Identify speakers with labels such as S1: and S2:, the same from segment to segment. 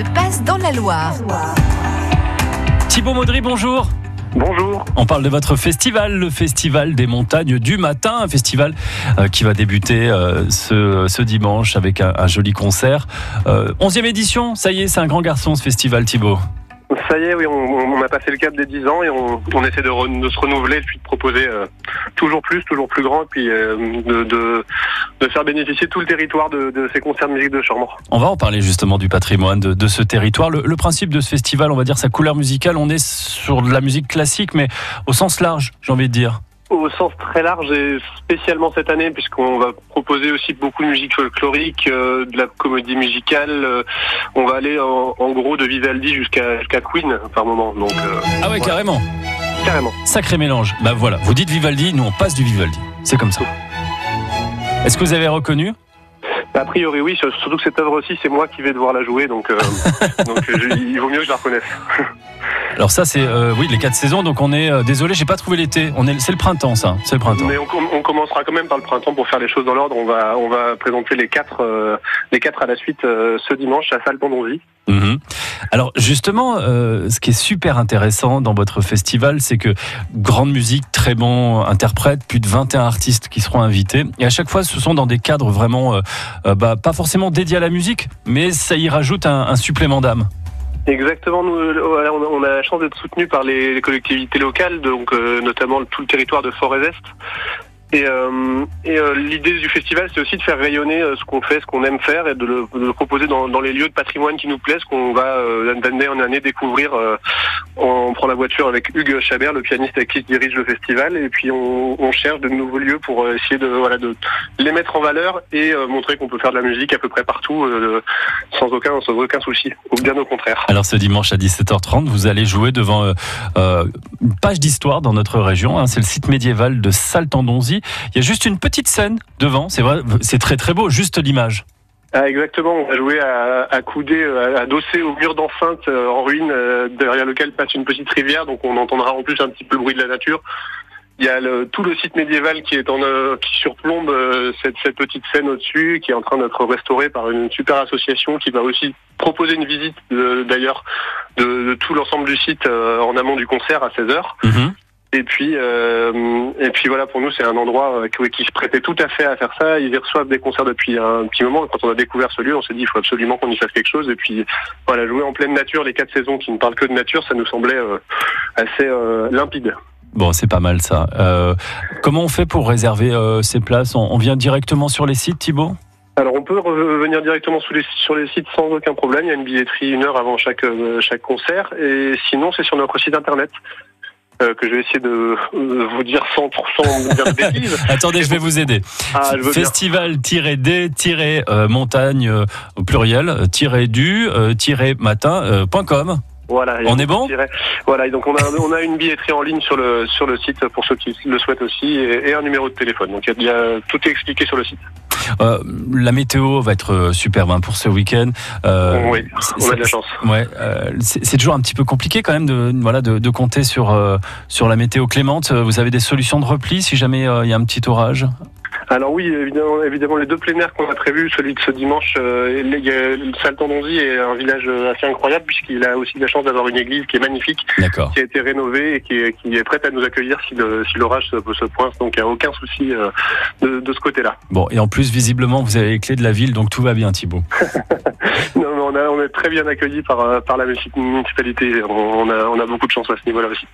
S1: se passe dans la Loire.
S2: Thibaut Maudry, bonjour.
S3: Bonjour.
S2: On parle de votre festival, le Festival des montagnes du matin, un festival euh, qui va débuter euh, ce, ce, dimanche avec un, un joli concert. Euh, onzième édition, ça y est, c'est un grand garçon ce festival, Thibaut.
S3: Ça y est, oui, on, on, a passé le cap des 10 ans et on, on essaie de, re, de, se renouveler et puis de proposer euh, toujours plus, toujours plus grand et puis euh, de, de, de, faire bénéficier tout le territoire de, de, ces concerts de musique de Charmant.
S2: On va en parler justement du patrimoine de, ce territoire. Le, le, principe de ce festival, on va dire sa couleur musicale, on est sur de la musique classique mais au sens large, j'ai envie de dire
S3: au sens très large et spécialement cette année puisqu'on va proposer aussi beaucoup de musique folklorique, euh, de la comédie musicale. Euh, on va aller en, en gros de Vivaldi jusqu'à jusqu'à Queen par moment. Donc euh,
S2: ah ouais,
S3: voilà.
S2: carrément.
S3: Carrément.
S2: Sacré mélange. Bah voilà, vous dites Vivaldi, nous on passe du Vivaldi. C'est comme ça. Est-ce que vous avez reconnu
S3: a priori oui, surtout que cette œuvre aussi c'est moi qui vais devoir la jouer, donc, euh, donc je, il vaut mieux que je la reconnaisse.
S2: Alors ça c'est euh, oui les quatre saisons, donc on est euh, désolé, j'ai pas trouvé l'été. On est c'est le printemps ça, c'est le printemps.
S3: Mais on, on, commencera quand même par le printemps pour faire les choses dans l'ordre. On va on va présenter les quatre euh, les quatre à la suite ce dimanche à Salle Tondonzy.
S2: Mmh. Alors justement, euh, ce qui est super intéressant dans votre festival, c'est que grande musique, très bon interprète, plus de 21 artistes qui seront invités. Et à chaque fois, ce sont dans des cadres vraiment, euh, euh, bah, pas forcément dédiés à la musique, mais ça y rajoute un, supplément d'âme.
S3: Exactement, nous, on a la chance d'être soutenu par les, collectivités locales, donc notamment tout le territoire de Forêt-Est. Et, euh, euh, l'idée du festival, c'est aussi de faire rayonner euh, ce qu'on fait, ce qu'on aime faire, et de le, proposer dans, les lieux de patrimoine qui nous plaisent, qu'on va d'année en année découvrir. On prend la voiture avec Hugues Chabert, le pianiste qui dirige le festival, et puis on, cherche de nouveaux lieux pour essayer de les mettre en valeur et montrer qu'on peut faire de la musique à peu près partout sans aucun sans aucun souci, ou bien au contraire.
S2: Alors ce dimanche à 17h30, vous allez jouer devant une page d'histoire dans notre région. Hein, c'est le site médiéval de Saltandonzy. Il y a juste une petite scène devant, c'est vrai, c'est très très beau, juste l'image.
S3: Ah, exactement, on va jouer à, à couder, à adossé au mur d'enceinte euh, en ruine, euh, derrière lequel passe une petite rivière, donc on entendra en plus un petit peu le bruit de la nature. Il y a le, tout le site médiéval qui est en euh, qui surplombe euh, cette, cette, petite scène au-dessus, qui est en train d'être restaurée par une super association qui va aussi proposer une visite d'ailleurs de, de, tout l'ensemble du site euh, en amont du concert à 16h.
S2: Mmh.
S3: Et puis, euh, et puis voilà, pour nous, c'est un endroit qui, qui, se prêtait tout à fait à faire ça. Ils y reçoivent des concerts depuis un petit moment. Quand on a découvert ce lieu, on s'est dit, il faut absolument qu'on y fasse quelque chose. Et puis, voilà, jouer en pleine nature les quatre saisons qui ne parlent que de nature, ça nous semblait euh, assez euh, limpide.
S2: Bon, c'est pas mal ça. Euh, comment on fait pour réserver euh, ces places? On, on, vient directement sur les sites, Thibaut
S3: alors on peut revenir directement sur les, sur les sites sans aucun problème. Il y a une billetterie une heure avant chaque, euh, chaque concert. Et sinon, c'est sur notre site internet. Euh, que je vais essayer de vous dire sans, sans dire de bêtises.
S2: Attendez, je vais vous aider.
S3: Ah,
S2: Festival-d-montagne euh, au pluriel, du-matin.com.
S3: Euh, voilà.
S2: On est bon
S3: Voilà. Et donc on a on a une billetterie en ligne sur le sur le site pour ceux qui le souhaitent aussi et, et un numéro de téléphone. Donc il y, a, tout est expliqué sur le site.
S2: Euh, la météo va être superbe hein, pour ce week-end.
S3: Euh, oui, on a de la chance.
S2: Ouais, euh, c'est toujours un petit peu compliqué quand même de voilà de, de compter sur euh, sur la météo clémente. Vous avez des solutions de repli si jamais il y a un petit orage?
S3: Alors oui, évidemment, évidemment les deux plénaires qu'on a prévus, celui de ce dimanche, euh, le Saltandonzy est un village assez incroyable puisqu'il a aussi la chance d'avoir une église qui est magnifique, qui a été rénovée et qui est, qui est prête à nous accueillir si l'orage si se, se, pointe. Donc il n'y a aucun souci euh, de, de, ce côté-là.
S2: Bon, et en plus visiblement vous avez les clés de la ville, donc tout va bien, Thibaut.
S3: non, on, a, on est très bien accueillis par, par la municipalité. On a, on a beaucoup de chance à ce niveau-là aussi.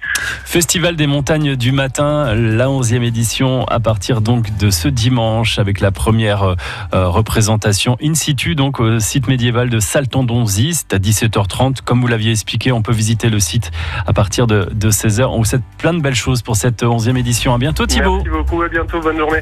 S2: Festival des montagnes du matin, la 11e édition à partir donc de ce dimanche avec la première euh, représentation in situ donc au site médiéval de Saltondonzy. C'est à 17h30. Comme vous l'aviez expliqué, on peut visiter le site à partir de, de 16h. On vous souhaite plein de belles choses pour cette 11e édition. À bientôt Thibaut.
S3: Merci beaucoup, à bientôt, bonne journée.